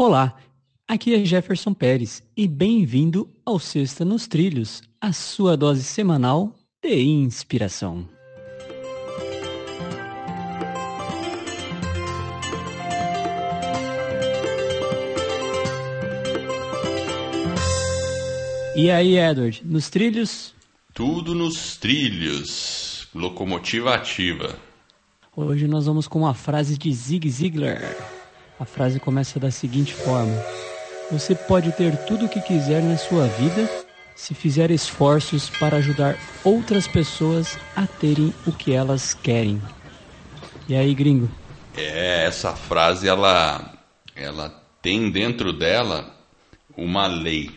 Olá, aqui é Jefferson Pérez e bem-vindo ao Sexta nos Trilhos, a sua dose semanal de inspiração. E aí, Edward, nos trilhos? Tudo nos trilhos. Locomotiva ativa. Hoje nós vamos com uma frase de Zig Ziglar. A frase começa da seguinte forma: Você pode ter tudo o que quiser na sua vida se fizer esforços para ajudar outras pessoas a terem o que elas querem. E aí, gringo? É, essa frase ela ela tem dentro dela uma lei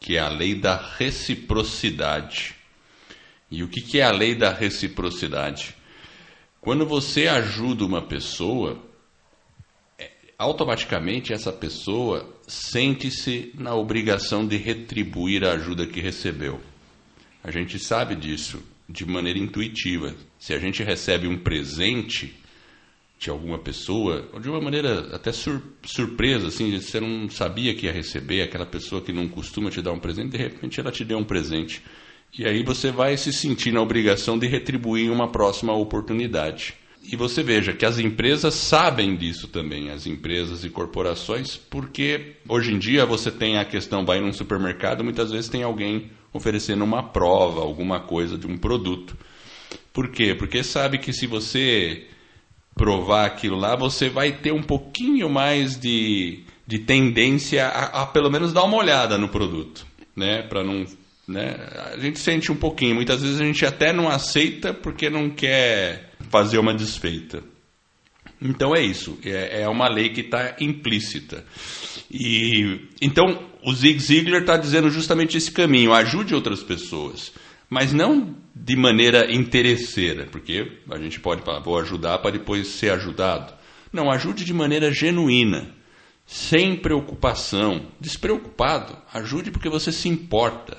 que é a lei da reciprocidade. E o que é a lei da reciprocidade? Quando você ajuda uma pessoa, automaticamente essa pessoa sente-se na obrigação de retribuir a ajuda que recebeu. A gente sabe disso de maneira intuitiva. Se a gente recebe um presente, de alguma pessoa, ou de uma maneira até sur surpresa, assim, você não sabia que ia receber, aquela pessoa que não costuma te dar um presente, de repente ela te deu um presente. E aí você vai se sentir na obrigação de retribuir em uma próxima oportunidade. E você veja que as empresas sabem disso também, as empresas e corporações, porque hoje em dia você tem a questão, vai num supermercado, muitas vezes tem alguém oferecendo uma prova, alguma coisa de um produto. Por quê? Porque sabe que se você provar aquilo lá, você vai ter um pouquinho mais de, de tendência a, a pelo menos dar uma olhada no produto, né? Para não, né? A gente sente um pouquinho. Muitas vezes a gente até não aceita porque não quer fazer uma desfeita. Então é isso. É, é uma lei que está implícita. E então o Zig Ziglar está dizendo justamente esse caminho. Ajude outras pessoas mas não de maneira interesseira, porque a gente pode falar, vou ajudar para depois ser ajudado. Não, ajude de maneira genuína, sem preocupação, despreocupado. Ajude porque você se importa.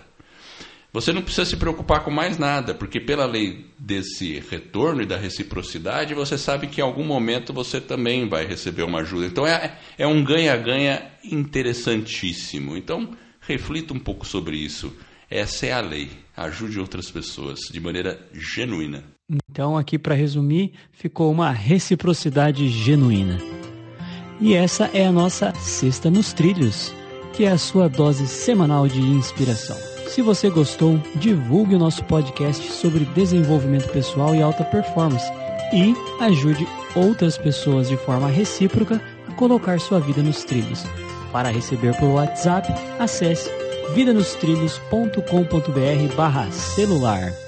Você não precisa se preocupar com mais nada, porque pela lei desse retorno e da reciprocidade, você sabe que em algum momento você também vai receber uma ajuda. Então é, é um ganha-ganha interessantíssimo. Então reflita um pouco sobre isso. Essa é a lei. Ajude outras pessoas de maneira genuína. Então, aqui para resumir, ficou uma reciprocidade genuína. E essa é a nossa Sexta nos Trilhos, que é a sua dose semanal de inspiração. Se você gostou, divulgue o nosso podcast sobre desenvolvimento pessoal e alta performance e ajude outras pessoas de forma recíproca a colocar sua vida nos trilhos. Para receber por WhatsApp, acesse vidanostrilhos.com.br barra celular.